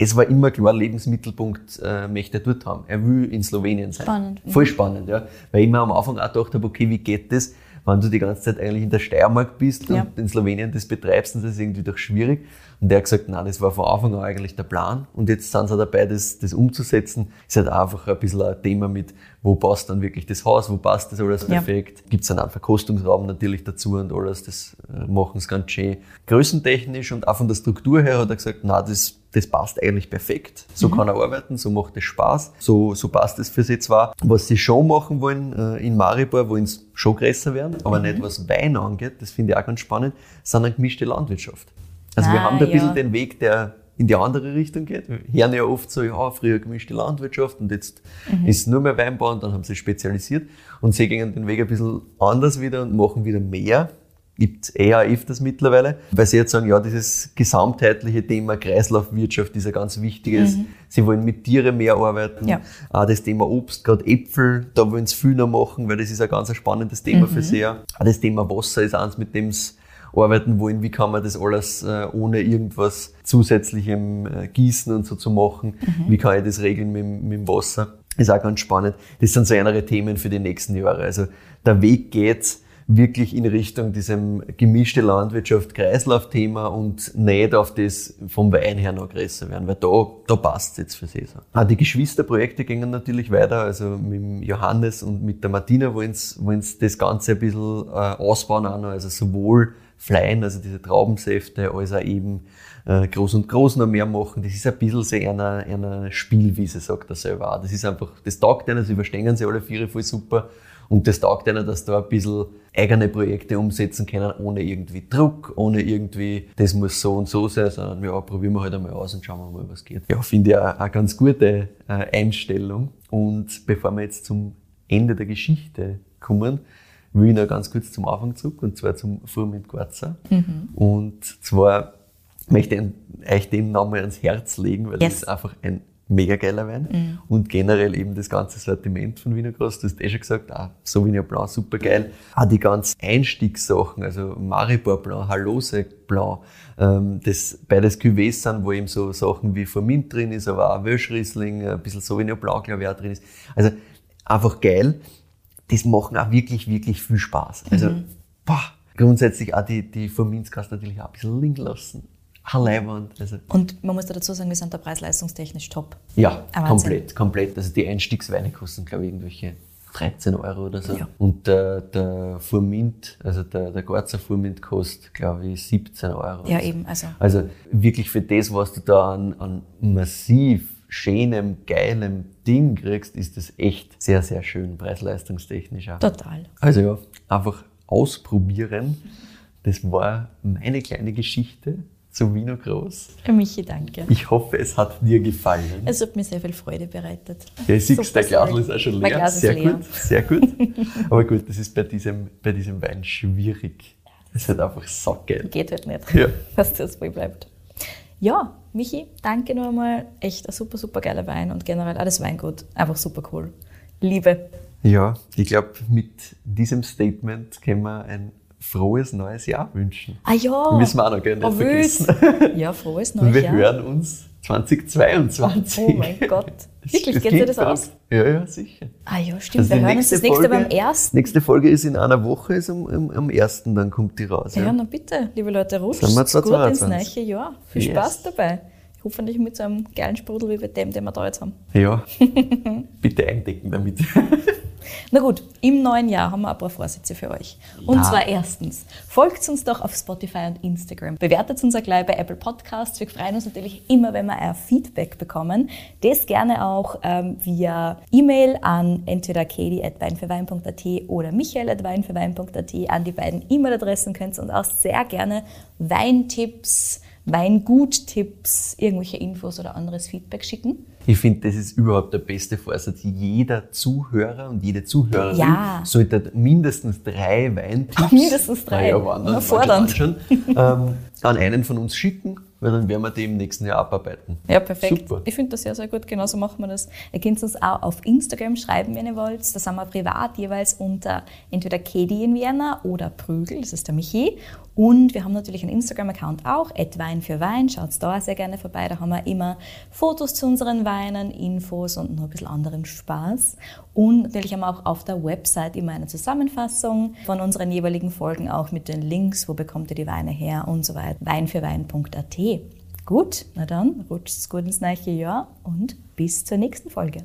es war immer klar, Lebensmittelpunkt äh, möchte er dort haben. Er will in Slowenien sein. Spannend. Mhm. Voll spannend, ja. Weil ich mir am Anfang auch gedacht habe, okay, wie geht das, wenn du die ganze Zeit eigentlich in der Steiermark bist Ja. und in Slowenien das betreibst, das ist irgendwie doch schwierig. Und der hat gesagt, nein, das war von Anfang an eigentlich der Plan. Und jetzt sind sie dabei, das, das umzusetzen. Ist halt einfach ein bisschen ein Thema mit, wo passt dann wirklich das Haus, wo passt das alles Ja. perfekt. Gibt es dann einen Verkostungsraum natürlich dazu und alles, das äh, machen sie ganz schön. Größentechnisch und auch von der Struktur her hat er gesagt, na, das, das passt eigentlich perfekt. So kann er arbeiten, so macht es Spaß, so, so passt es für sie zwar. Was sie schon machen wollen äh, in Maribor, wollen sie schon größer werden, aber nicht was Wein angeht, das finde ich auch ganz spannend, sondern gemischte Landwirtschaft. Also wir Ah, haben da ein bisschen ja. den Weg, der in die andere Richtung geht. Wir hören ja oft so, ja, früher gemischte Landwirtschaft und jetzt ist nur mehr Weinbau und dann haben sie spezialisiert und sie gehen den Weg ein bisschen anders wieder und machen wieder mehr. Gibt eher öfters mittlerweile, weil sie jetzt sagen, ja, dieses gesamtheitliche Thema Kreislaufwirtschaft ist ein ganz wichtiges. Sie wollen mit Tieren mehr arbeiten. Ja. Auch das Thema Obst, gerade Äpfel, da wollen sie viel noch machen, weil das ist ein ganz spannendes Thema für sie. Auch das Thema Wasser ist eins, mit dem sie arbeiten wollen, wie kann man das alles äh, ohne irgendwas zusätzlichem äh, Gießen und so zu machen, wie kann ich das regeln mit, dem- mit dem Wasser, ist auch ganz spannend. Das sind so andere Themen für die nächsten Jahre. Also der Weg geht wirklich in Richtung diesem gemischte Landwirtschaft-Kreislauf-Thema und nicht auf das vom Wein her noch größer werden, weil da, da passt es jetzt für sie so. Auch die Geschwisterprojekte gingen natürlich weiter, also mit Johannes und mit der Martina wollen sie das Ganze ein bisschen äh, ausbauen auch noch, also sowohl Fleien, also diese Traubensäfte, als auch eben äh, groß und groß noch mehr machen. Das ist ein bisschen so einer, einer Spielwiese, sagt er selber auch. Das ist einfach, das taugt ihnen, sie überstehen sie alle vier voll super. Und das taugt ihnen, dass da ein bisschen eigene Projekte umsetzen können, ohne irgendwie Druck, ohne irgendwie, das muss so und so sein, sondern ja, probieren wir halt einmal aus und schauen wir mal, was geht. Ja, finde ich auch eine ganz gute äh, Einstellung. Und bevor wir jetzt zum Ende der Geschichte kommen, will ich noch ganz kurz zum Anfang zurück, und zwar zum Furmint Garza. Mhm. Und zwar möchte ich euch den Namen ans Herz legen, weil yes. das ist einfach ein mega geiler Wein. Mhm. Und generell eben das ganze Sortiment von Wiener Groß, du hast eh schon gesagt, ah, Sauvignon Blanc, super geil. Auch die ganzen Einstiegssachen, also Maribor Blanc, Halose Blanc, ähm, das beides Cuvées sind, wo eben so Sachen wie Formint drin ist, aber auch Wöschriesling, ein bisschen Sauvignon Blanc, glaube ich, auch drin ist. Also einfach geil. Das machen auch wirklich, wirklich viel Spaß. Also, mhm. boah, grundsätzlich auch die, die Formins kannst du natürlich auch ein bisschen liegen lassen Leibwand. Also. Und man muss da dazu sagen, wir sind da preis-leistungstechnisch top. Ja, komplett, komplett. Also die Einstiegsweine kosten, glaube ich, irgendwelche 13 Euro oder so. Ja. Und der, der Furmint, also der, der Garzer Furmint kostet, glaube ich, 17 Euro. Ja, eben. Also. also wirklich für das, was du da an, an massiv schönem, geilem Ding kriegst, ist das echt sehr, sehr schön, preis-leistungstechnisch auch. Total. Also ja, einfach ausprobieren. Das war meine kleine Geschichte zu Wiener Groß. Michi, danke. Ich hoffe, es hat dir gefallen. Es hat mir sehr viel Freude bereitet. Ja, siehst, der Glas ist auch schon leer. Sehr leer. gut, sehr gut. Aber gut, das ist bei diesem, bei diesem Wein schwierig. Es ist halt einfach saugeil. Geht halt nicht, ja. was das voll bleibt. Ja, Michi, danke nur einmal. Echt ein super, super geiler Wein und generell alles Weingut. Einfach super cool. Liebe. Ja, ich glaube, mit diesem Statement können wir ein frohes neues Jahr wünschen. Ah ja. Müssen wir auch noch gerne nicht oh, vergessen. Ja, frohes neues wir Jahr. Wir hören uns 2022. Oh mein Gott. Wirklich, geht dir das aus? Ja, ja, sicher. Ah ja, stimmt. Also wir hören uns das nächste Folge, beim ersten. Nächste Folge ist in einer Woche, ist am, am, am ersten, dann kommt die raus. Ja, ja na bitte, liebe Leute, rutscht gut 22. ins neue Jahr. Viel yes. Spaß dabei. Hoffentlich mit so einem geilen Sprudel wie bei dem, den wir da jetzt haben. Ja, bitte eindecken damit. Na gut, im neuen Jahr haben wir ein paar Vorsätze für euch. Und ja. zwar erstens, folgt uns doch auf Spotify und Instagram. Bewertet uns auch gleich bei Apple Podcasts. Wir freuen uns natürlich immer, wenn wir ein Feedback bekommen. Das gerne auch ähm, via E-Mail an entweder katie.weinfürwein.at oder michael.weinfürwein.at. An die beiden E-Mail-Adressen könnt ihr uns auch sehr gerne Weintipps, Weinguttipps, irgendwelche Infos oder anderes Feedback schicken. Ich finde, das ist überhaupt der beste Vorsatz. Jeder Zuhörer und jede Zuhörerin ja. sollte mindestens drei Weintipps, mindestens drei, ja, waren fordernd, schon, ähm, an einen von uns schicken weil dann werden wir die im nächsten Jahr abarbeiten. Ja, perfekt. Super. Ich finde das sehr, sehr gut. Genauso machen wir das. Ihr könnt uns auch auf Instagram schreiben, wenn ihr wollt. Da sind wir privat jeweils unter entweder Kedi in Vienna oder Prügel, das ist der Michi. Und wir haben natürlich einen Instagram-Account auch, Wein für Wein. Schaut da sehr gerne vorbei. Da haben wir immer Fotos zu unseren Weinen, Infos und noch ein bisschen anderen Spaß. Und natürlich haben wir auch auf der Website immer eine Zusammenfassung von unseren jeweiligen Folgen, auch mit den Links, wo bekommt ihr die Weine her und so weiter. Weinfürwein.at. Gut, na dann rutscht es gut ins neue Jahr und bis zur nächsten Folge.